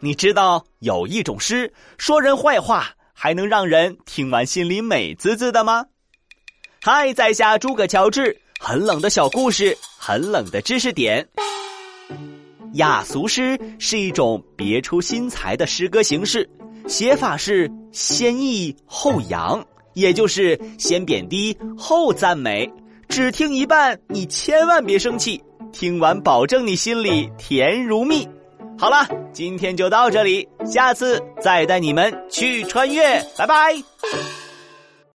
你知道有一种诗，说人坏话还能让人听完心里美滋滋的吗？嗨，在下诸葛乔治，很冷的小故事，很冷的知识点。雅俗诗是一种别出心裁的诗歌形式，写法是先抑后扬，也就是先贬低后赞美。只听一半，你千万别生气，听完保证你心里甜如蜜。好了，今天就到这里，下次再带你们去穿越，拜拜。